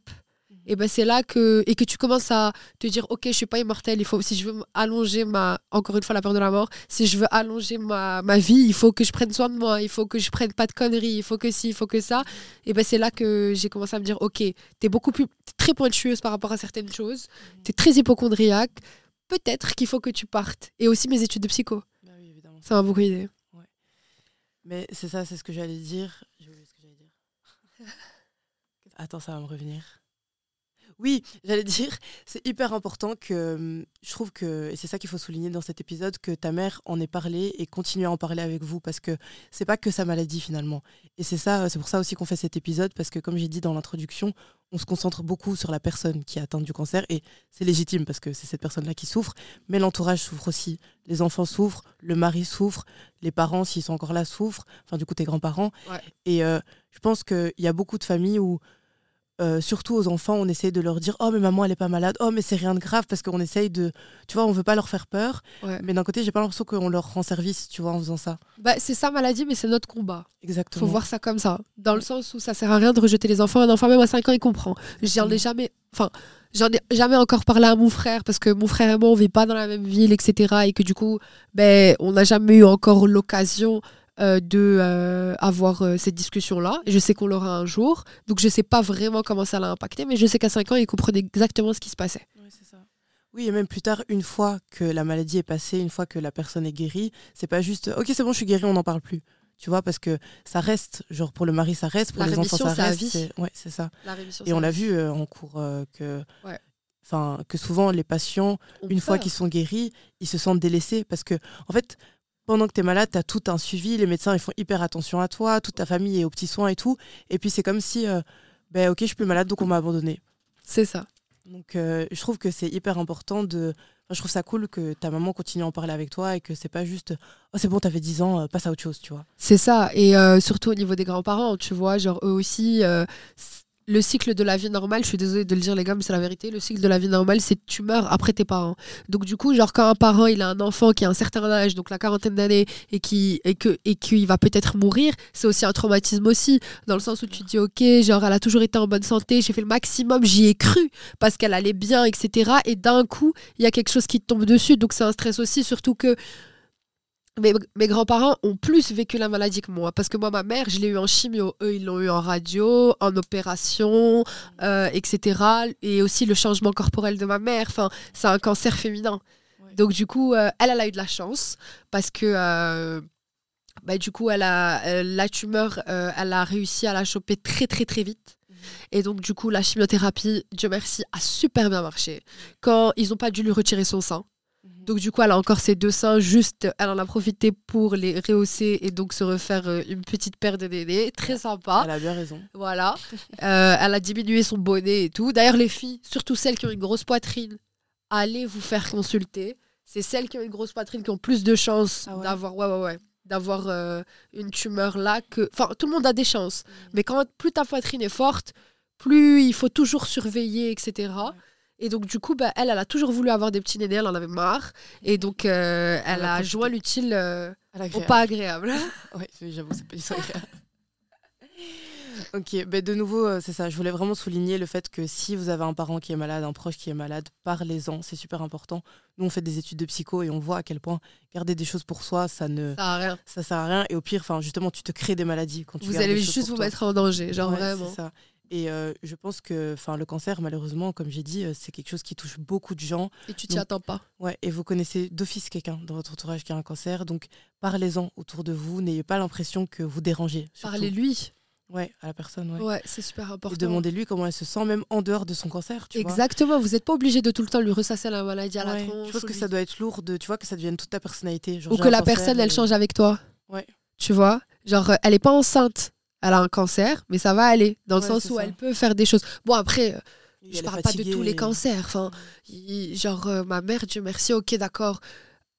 Et ben c'est là que et que tu commences à te dire ok je suis pas immortelle il faut si je veux allonger ma encore une fois la peur de la mort si je veux allonger ma, ma vie il faut que je prenne soin de moi il faut que je prenne pas de conneries il faut que ci il faut que ça. Et ben c'est là que j'ai commencé à me dire ok t'es beaucoup plus t'es très pointueuse par rapport à certaines choses. T'es très hypochondriaque. Peut-être qu'il faut que tu partes. Et aussi mes études de psycho. Ça m'a beaucoup aidé Mais c'est ça, c'est ce que j'allais dire. J'ai oublié ce que j'allais dire. Attends, ça va me revenir. Oui, j'allais dire, c'est hyper important que je trouve que, et c'est ça qu'il faut souligner dans cet épisode, que ta mère en ait parlé et continue à en parler avec vous parce que c'est pas que sa maladie finalement. Et c'est ça, c'est pour ça aussi qu'on fait cet épisode parce que comme j'ai dit dans l'introduction, on se concentre beaucoup sur la personne qui est atteinte du cancer et c'est légitime parce que c'est cette personne-là qui souffre, mais l'entourage souffre aussi. Les enfants souffrent, le mari souffre, les parents, s'ils sont encore là, souffrent, enfin du coup tes grands-parents. Ouais. Et euh, je pense qu'il y a beaucoup de familles où, euh, surtout aux enfants, on essaye de leur dire Oh, mais maman, elle est pas malade, oh, mais c'est rien de grave, parce qu'on essaye de. Tu vois, on veut pas leur faire peur, Ouais. mais d'un côté, j'ai pas l'impression qu'on leur rend service, tu vois, en faisant ça. bah, c'est sa maladie mais c'est notre combat Exactement. Faut voir ça comme ça. Dans le sens où ça sert à rien de rejeter les enfants. Un enfant, même à 5 ans, il comprend. J'en ai jamais. Enfin, j'en ai jamais encore parlé à mon frère parce que mon frère et moi, on vit pas dans la même ville, etc. Et que du coup, ben, on n'a jamais eu encore l'occasion euh, de euh, avoir euh, cette discussion-là. Je sais qu'on l'aura un jour. Donc, je sais pas vraiment comment ça l'a impacté, mais je sais qu'à 5 ans, il comprenait exactement ce qui se passait. Ouais, c'est ça. Oui, et même plus tard, une fois que la maladie est passée, une fois que la personne est guérie, c'est pas juste Ok, c'est bon, je suis guérie, on n'en parle plus. Tu vois, parce que ça reste, genre pour le mari, ça reste, pour La les enfants, ça reste. vie. c'est- Ouais, c'est ça. La rémission, Et on l'a vu euh, en cours que, Ouais. enfin, que souvent les patients, une fois qu'ils sont guéris, ils se sentent délaissés parce que, en fait, pendant que tu es malade, tu as tout un suivi, les médecins ils font hyper attention à toi, toute ta famille est aux petits soins et tout. Et puis c'est comme si, euh, ben ok, je suis plus malade, donc on m'a abandonné. C'est ça. Donc euh, je trouve que c'est hyper important de. enfin, je trouve ça cool que ta maman continue à en parler avec toi et que c'est pas juste oh c'est bon t'avais 10 ans euh, passe à autre chose tu vois C'est ça. Et euh, surtout au niveau des grands-parents, tu vois, genre eux aussi, le cycle de la vie normale, je suis désolée de le dire les gars, mais c'est la vérité, le cycle de la vie normale, c'est tu meurs après tes parents. Donc du coup, genre quand un parent, il a un enfant qui a un certain âge, donc la quarantaine d'années, et qui et que et qu'il va peut-être mourir, c'est aussi un traumatisme aussi, dans le sens où tu dis, ok, genre elle a toujours été en bonne santé, j'ai fait le maximum, j'y ai cru, parce qu'elle allait bien, etc. Et d'un coup, il y a quelque chose qui te tombe dessus, donc c'est un stress aussi, surtout que mes, mes grands-parents ont plus vécu la maladie que moi. Parce que moi, ma mère, je l'ai eu en chimio. Eux, ils l'ont eu en radio, en opération, euh, etc. Et aussi le changement corporel de ma mère. Enfin, c'est un cancer féminin. Ouais. Donc, du coup, euh, elle, elle a eu de la chance. Parce que, euh, bah, du coup, elle a, la tumeur, elle a réussi à la choper très, très, très vite. Et donc, du coup, la chimiothérapie, Dieu merci, a super bien marché. Quand ils n'ont pas dû lui retirer son sein. Donc du coup, elle a encore ses deux seins, juste, elle en a profité pour les rehausser et donc se refaire euh, une petite paire de nénés. Très sympa. elle a bien raison Voilà. Euh, elle a diminué son bonnet et tout. D'ailleurs, les filles, surtout celles qui ont une grosse poitrine, allez vous faire consulter. C'est celles qui ont une grosse poitrine qui ont plus de chances Ah ouais d'avoir ouais, ouais, ouais, d'avoir euh, une tumeur là que... Enfin, tout le monde a des chances. Mais quand plus ta poitrine est forte, plus il faut toujours surveiller, etc. Et donc, du coup, bah, elle, elle a toujours voulu avoir des petits nénés, elle en avait marre. Et donc, euh, elle a a profité. joint l'utile euh, Elle au a pas agréable. ouais j'avoue c'est pas du tout agréable Ok, ben de nouveau, euh, c'est ça. Je voulais vraiment souligner le fait que si vous avez un parent qui est malade, un proche qui est malade, parlez-en, c'est super important. Nous, on fait des études de psycho et on voit à quel point garder des choses pour soi, ça ne Ça a rien. ça sert à rien. Et au pire, justement, tu te crées des maladies quand tu Vous allez des juste vous toi. mettre en danger, genre Ouais, vraiment. c'est ça. Et euh, je pense que enfin, le cancer, malheureusement, comme j'ai dit, euh, c'est quelque chose qui touche beaucoup de gens. Et tu t'y attends pas. Ouais, et vous connaissez d'office quelqu'un dans votre entourage qui a un cancer, donc parlez-en autour de vous. N'ayez pas l'impression que vous dérangez. Parlez-lui. Ouais, à la personne. Ouais. Ouais, c'est super Et important. demandez-lui comment elle se sent, même en dehors de son cancer. Tu vois. Exactement, vous n'êtes pas obligé de tout le temps lui ressasser la maladie à la tronche. Je pense que lui- ça doit être lourd de, tu vois, que ça devienne toute ta personnalité. Genre, Ou que la personne, elle et- change avec toi. Ouais. Tu vois Genre, euh, elle est pas enceinte. Elle a un cancer, mais ça va aller. Dans le Ouais, sens où ça. elle peut faire des choses. Bon, après, euh, je parle pas de tous les cancers. Enfin, il- genre, euh, ma mère, Dieu merci, ok, d'accord.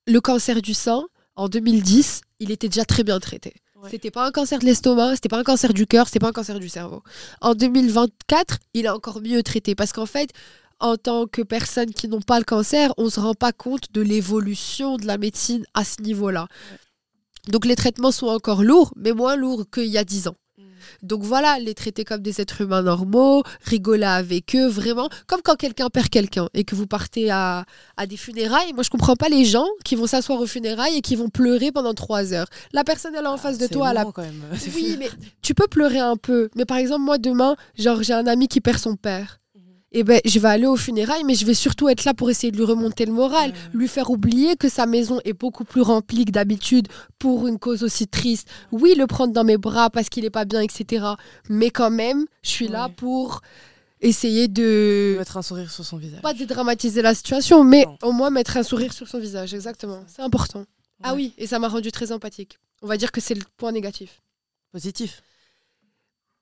Le cancer du sang, en 2010, il était déjà très bien traité. Ouais. C'était pas un cancer de l'estomac, c'était pas un cancer du cœur, c'était pas un cancer du cerveau. En 2024, il est encore mieux traité parce qu'en fait, en tant que personnes qui n'ont pas le cancer, on se rend pas compte de l'évolution de la médecine à ce niveau-là. Donc les traitements sont encore lourds, mais moins lourds qu'il y a 10 ans. Donc voilà, les traiter comme des êtres humains normaux, rigoler avec eux, vraiment, comme quand quelqu'un perd quelqu'un et que vous partez à, à des funérailles. Moi, je comprends pas les gens qui vont s'asseoir aux funérailles et qui vont pleurer pendant trois heures. La personne, elle est en Ah, face de toi, elle a long, quand même. C'est oui, mais tu peux pleurer un peu. Mais par exemple, moi, demain, genre, j'ai un ami qui perd son père. Et ben, je vais aller aux funérailles, mais je vais surtout être là pour essayer de lui remonter le moral, lui faire oublier que sa maison est beaucoup plus remplie que d'habitude pour une cause aussi triste. Oui, le prendre dans mes bras parce qu'il est pas bien, etc. Mais quand même, je suis là pour essayer de Mettre un sourire sur son visage. pas dédramatiser la situation, mais Non. au moins mettre un sourire sur son visage. Exactement, c'est important. Ah oui, et ça m'a rendu très empathique. On va dire que c'est le point négatif. Positif.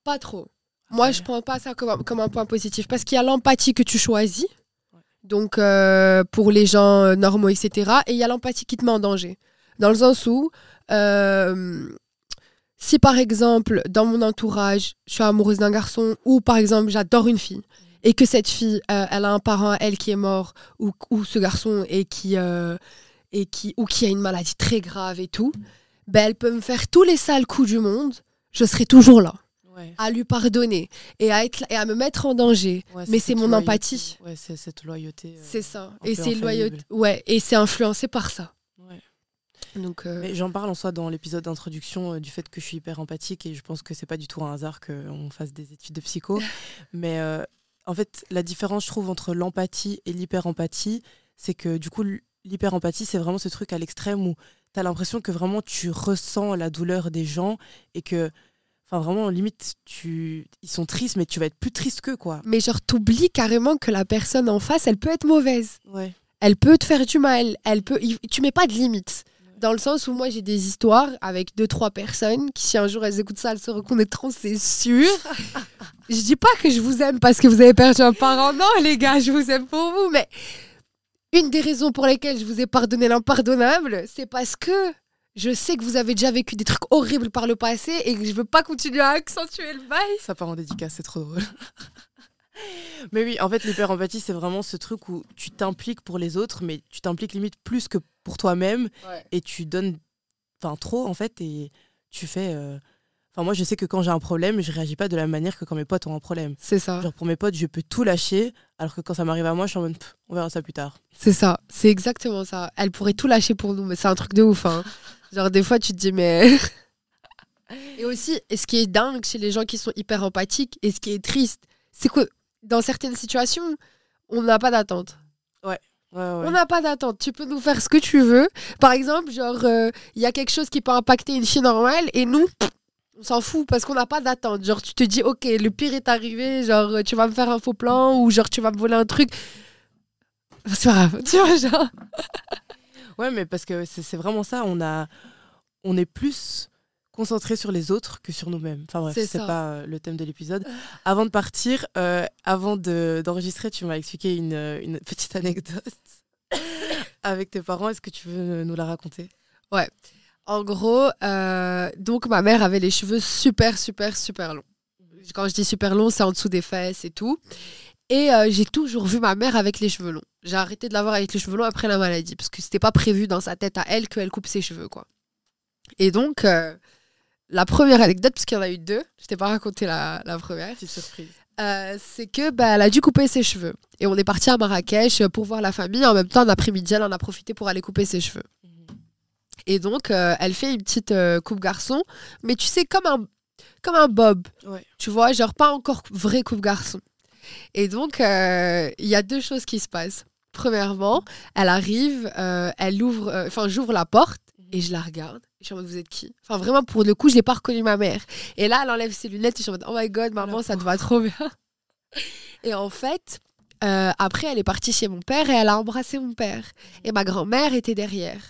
Pas trop. Moi, je prends pas ça comme un, comme un point positif parce qu'il y a l'empathie que tu choisis, donc euh, pour les gens euh, normaux, etc. Et il y a l'empathie qui te met en danger. Dans le sens où, euh, si par exemple, dans mon entourage, je suis amoureuse d'un garçon ou par exemple, j'adore une fille et que cette fille, euh, elle a un parent, elle, qui est mort ou, ou ce garçon et qui, et qui, ou qui a une maladie très grave et tout, ben, elle peut me faire tous les sales coups du monde, je serai toujours là Ouais. à lui pardonner et à, être, et à me mettre en danger. Ouais, Mais c'est mon loyauté. empathie. Ouais, c'est cette loyauté. euh, C'est ça. Et c'est loyauté. Ouais, et c'est influencé par ça. ouais. Donc, euh, Mais j'en parle en soi dans l'épisode d'introduction euh, du fait que je suis hyper empathique et je pense que c'est pas du tout un hasard qu'on fasse des études de psycho. Mais euh, en fait, la différence, je trouve, entre l'empathie et l'hyper-empathie, c'est que du coup, l'hyper-empathie, c'est vraiment ce truc à l'extrême où tu as l'impression que vraiment tu ressens la douleur des gens et que, enfin, vraiment, limite, tu... ils sont tristes, mais tu vas être plus triste qu'eux, quoi. mais genre, t'oublies carrément que la personne en face, elle peut être mauvaise. Ouais. Elle peut te faire du mal. Elle peut... Tu mets pas de limite. Dans le sens où moi, j'ai des histoires avec deux, trois personnes qui, si un jour elles écoutent ça, elles se reconnaîtront, c'est sûr. je dis pas que je vous aime parce que vous avez perdu un parent. Non, les gars, je vous aime pour vous. Mais une des raisons pour lesquelles je vous ai pardonné l'impardonnable, c'est parce que je sais que vous avez déjà vécu des trucs horribles par le passé et que je veux pas continuer à accentuer le bail. Ça part en dédicace, c'est trop drôle. mais oui, en fait, l'hyper-empathie, c'est vraiment ce truc où tu t'impliques pour les autres, mais tu t'impliques limite plus que pour toi-même et tu donnes enfin, trop, en fait, et tu fais. euh, Enfin, moi, je sais que quand j'ai un problème, je réagis pas de la même manière que quand mes potes ont un problème. C'est ça. Genre, pour mes potes, je peux tout lâcher, alors que quand ça m'arrive à moi, je suis en mode, on verra ça plus tard. C'est ça, c'est exactement ça. Elle pourrait tout lâcher pour nous, mais c'est un truc de ouf. hein. Genre, des fois, tu te dis, mais. et aussi, et ce qui est dingue chez les gens qui sont hyper empathiques, et ce qui est triste, c'est que dans certaines situations, on n'a pas d'attente. Ouais, ouais. On n'a pas d'attente. Tu peux nous faire ce que tu veux. Par exemple, genre, euh, il y a quelque chose qui peut impacter une fille normale, et nous, on s'en fout parce qu'on n'a pas d'attente. Genre, tu te dis, ok, le pire est arrivé, genre, tu vas me faire un faux plan, ou genre, tu vas me voler un truc. C'est pas grave, tu vois, genre. Ouais, mais parce que c'est vraiment ça, on, a, on est plus concentré sur les autres que sur nous-mêmes. Enfin bref, C'est pas euh, le thème de l'épisode. Avant de partir, euh, avant de- d'enregistrer, tu m'as expliqué une, euh, une petite anecdote avec tes parents. Est-ce que tu veux nous la raconter? En gros, euh, donc ma mère avait les cheveux super, super, super longs. Quand je dis super longs, c'est en dessous des fesses et tout. Et euh, j'ai toujours vu ma mère avec les cheveux longs. J'ai arrêté de la voir avec les cheveux longs après la maladie, parce que c'était pas prévu dans sa tête à elle qu'elle coupe ses cheveux, quoi. Et donc, euh, la première anecdote, parce qu'il y en a eu deux, je t'ai pas raconté la, la première. Petite surprise. Euh, c'est que bah, elle a dû couper ses cheveux. Et on est parti à Marrakech pour voir la famille. En même temps, en après-midi, elle en a profité pour aller couper ses cheveux. Et donc, euh, elle fait une petite coupe garçon, mais tu sais, comme un, comme un bob. Ouais. Tu vois, genre pas encore vrai coupe garçon. Et donc, il y a deux choses qui se passent. Premièrement, elle arrive, euh, elle ouvre, euh, enfin, j'ouvre la porte et je la regarde. Je suis en mode, vous êtes qui? Enfin, vraiment, pour le coup, je n'ai pas reconnu ma mère. Et là, elle enlève ses lunettes et je suis en mode, oh my god, maman, ça te va trop bien. Et en fait, euh, après, elle est partie chez mon père et elle a embrassé mon père. Et ma grand-mère était derrière.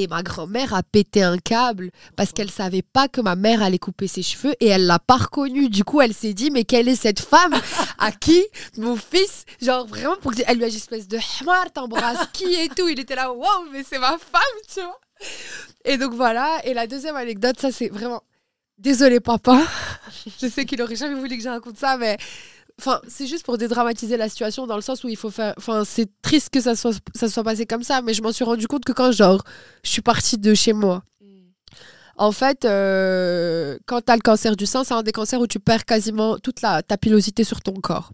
Et ma grand-mère a pété un câble parce qu'elle savait pas que ma mère allait couper ses cheveux et elle l'a pas reconnue. Du coup, elle s'est dit mais quelle est cette femme à qui mon fils, genre vraiment pour que elle lui a dit espèce de hamar, t'embrasses qui et tout. Il était là waouh mais c'est ma femme, tu vois. Et donc voilà. Et la deuxième anecdote, ça c'est vraiment désolé papa. Je sais qu'il aurait jamais voulu que je raconte ça, mais Enfin, c'est juste pour dédramatiser la situation dans le sens où il faut faire. Enfin, c'est triste que ça soit, ça soit passé comme ça, mais je m'en suis rendu compte que quand, genre, je suis partie de chez moi. En fait, euh, quand tu as le cancer du sein, c'est un des cancers où tu perds quasiment toute la, ta pilosité sur ton corps.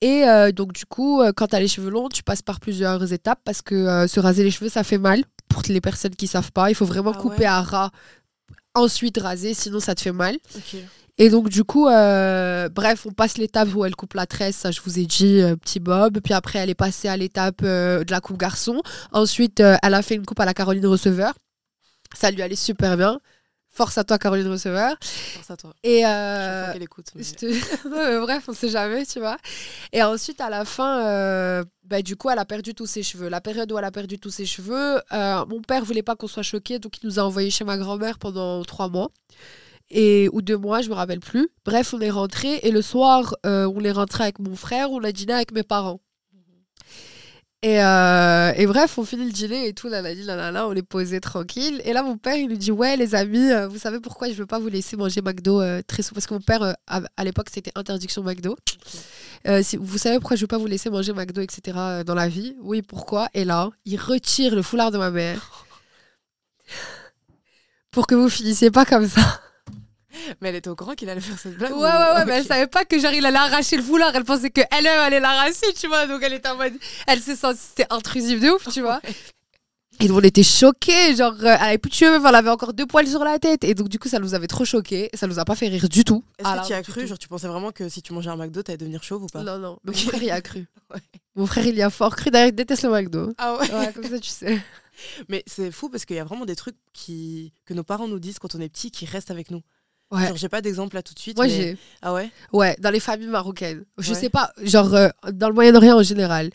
Et euh, donc, du coup, euh, quand tu as les cheveux longs, tu passes par plusieurs étapes parce que euh, se raser les cheveux, ça fait mal. Pour les personnes qui savent pas, il faut vraiment Ah couper ouais. à ras, ensuite raser, sinon ça te fait mal. Et donc, du coup, euh, bref, on passe l'étape où elle coupe la tresse, ça je vous ai dit, euh, petit Bob. Puis après, elle est passée à l'étape euh, de la coupe garçon. Ensuite, elle a fait une coupe à la Caroline Receveur. Ça lui allait super bien. Force à toi, Caroline Receveur. Force à toi. Et Je euh, crois qu'elle écoute. mais- mais bref, on sait jamais, tu vois. Et ensuite, à la fin, euh, bah, du coup, elle a perdu tous ses cheveux. La période où elle a perdu tous ses cheveux, euh, mon père voulait pas qu'on soit choqués, donc il nous a envoyés chez ma grand-mère pendant trois mois. Et, ou deux mois, je me rappelle plus. Bref, on est rentré et le soir, euh, on est rentré avec mon frère, on a dîné avec mes parents. Et, euh, et bref, on finit le dîner et tout, là, là, là, là, là, on est posé tranquille. Et là, mon père, il nous dit Ouais, les amis, euh, vous savez pourquoi je veux pas vous laisser manger McDo euh, très souvent? Parce que mon père, à, à l'époque, c'était interdiction McDo. Si, vous savez pourquoi je veux pas vous laisser manger McDo, etc. dans la vie? Oui, pourquoi? Et là, il retire le foulard de ma mère. Pour que vous finissiez pas comme ça. Mais elle était au courant qu'il allait faire cette blague Ouais, ou- ouais, ouais, mais elle savait pas que genre il allait arracher le foulard. Elle pensait qu'elle-même allait l'arracher, tu vois. Donc elle était en mode. Elle s'est sentie. C'était intrusif de ouf, tu vois. Et nous, on était choqués. Genre, euh, elle avait plus de cheveux, elle avait encore deux poils sur la tête. Et donc, du coup, ça nous avait trop choqués. Ça nous a pas fait rire du tout. Est-ce que tu y as cru. Genre, tu pensais vraiment que si tu mangeais un McDo, t'allais devenir chauve ou pas? Non, non. Mon frère y a cru. Ouais. Mon frère, il y a fort cru. D'ailleurs, il déteste le McDo. Ah ouais Ouais, comme ça, tu sais. Mais c'est fou parce qu'il y a vraiment des trucs qui... que nos parents nous disent quand on est petit qui restent avec nous. Ouais. Genre, j'ai pas d'exemple là tout de suite. Moi, mais- j'ai. Ah ouais? Ouais, dans les familles marocaines. Je Ouais. sais pas, genre euh, dans le Moyen-Orient en général.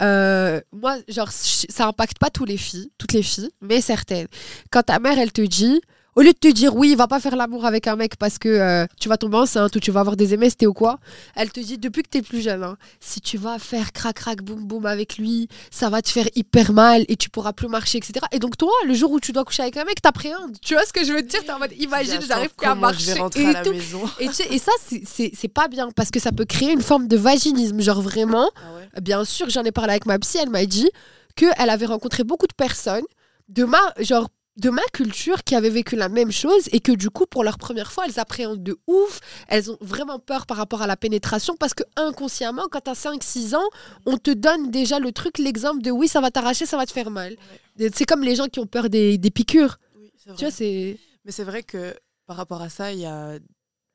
Euh, moi, genre, ça impacte pas tous les filles, toutes les filles, mais certaines. Quand ta mère, elle te dit, au lieu de te dire oui, va pas faire l'amour avec un mec parce que euh, tu vas tomber enceinte ou tu vas avoir des MST ou quoi, elle te dit depuis que t'es plus jeune, hein, si tu vas faire crac crac boum boum avec lui, ça va te faire hyper mal et tu pourras plus marcher, etc. Et donc toi, le jour où tu dois coucher avec un mec, t'appréhendes. Tu vois ce que je veux te dire? T'es en mode, imagine, j'arrive plus à comment marcher et à la tout. maison? Et, tu et ça, c'est- pas bien parce que ça peut créer une forme de vaginisme. Genre vraiment, Ah ouais? Bien sûr, j'en ai parlé avec ma psy, elle m'a dit qu'elle avait rencontré beaucoup de personnes de ma, genre, de ma culture qui avaient vécu la même chose et que du coup, pour leur première fois, elles appréhendent de ouf. Elles ont vraiment peur par rapport à la pénétration parce que inconsciemment, quand tu as 5-6 ans, on te donne déjà le truc, l'exemple de oui, ça va t'arracher, ça va te faire mal. C'est comme les gens qui ont peur des, des piqûres. Oui, Tu vois, c'est. Mais c'est vrai que par rapport à ça, il y a...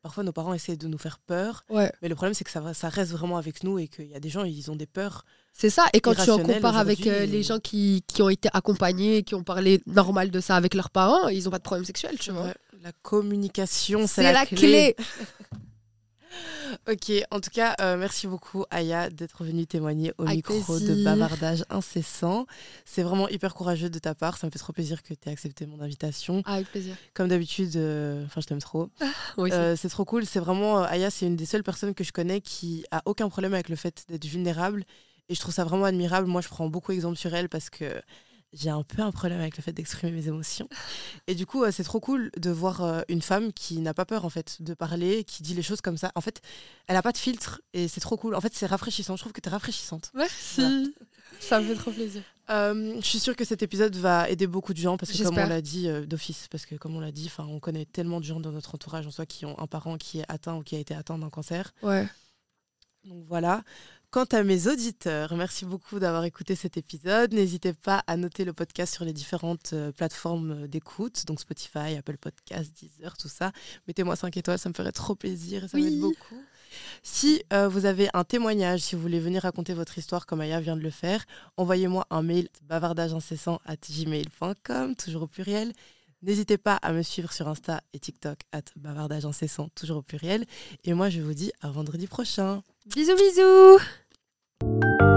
parfois nos parents essaient de nous faire peur. Ouais. Mais le problème, c'est que ça, ça reste vraiment avec nous et qu'il y a des gens, ils ont des peurs. C'est ça, et quand tu en compares avec euh, les gens qui, qui ont été accompagnés, qui ont parlé normal de ça avec leurs parents, ils n'ont pas de problème sexuel, tu vois. La communication, c'est la, la clé. Ok, en tout cas, euh, merci beaucoup Aya d'être venue témoigner au Avec micro de bavardage incessant. C'est vraiment hyper courageux de ta part. Ça me fait trop plaisir que tu aies accepté mon invitation. Ah, avec plaisir. Comme d'habitude, euh, enfin je t'aime trop. Oui, Euh, c'est trop cool. C'est vraiment Aya, c'est une des seules personnes que je connais qui a aucun problème avec le fait d'être vulnérable. Et je trouve ça vraiment admirable. Moi, je prends beaucoup exemple sur elle parce que j'ai un peu un problème avec le fait d'exprimer mes émotions. Et du coup, euh, c'est trop cool de voir euh, une femme qui n'a pas peur en fait de parler, qui dit les choses comme ça. En fait, elle a pas de filtre et c'est trop cool. En fait, c'est rafraîchissant. Je trouve que tu es rafraîchissante. Merci. Ça me fait trop plaisir. Euh, je suis sûre que cet épisode va aider beaucoup de gens parce que comme on l'a dit euh, d'office, parce que comme on l'a dit, on connaît tellement de gens dans notre entourage en soi qui ont un parent qui est atteint ou qui a été atteint d'un cancer. Ouais. Donc voilà. Quant à mes auditeurs, merci beaucoup d'avoir écouté cet épisode. N'hésitez pas à noter le podcast sur les différentes euh, plateformes euh, d'écoute, donc Spotify, Apple Podcasts, Deezer, tout ça. Mettez-moi 5 étoiles, ça me ferait trop plaisir et ça Oui. m'aide beaucoup. Si euh, vous avez un témoignage, si vous voulez venir raconter votre histoire comme Aya vient de le faire, envoyez-moi un mail bavardageincessant at gmail.com, toujours au pluriel. N'hésitez pas à me suivre sur Insta et TikTok at bavardageincessant, toujours au pluriel. Et moi, je vous dis à vendredi prochain. Bisous, bisous Thank you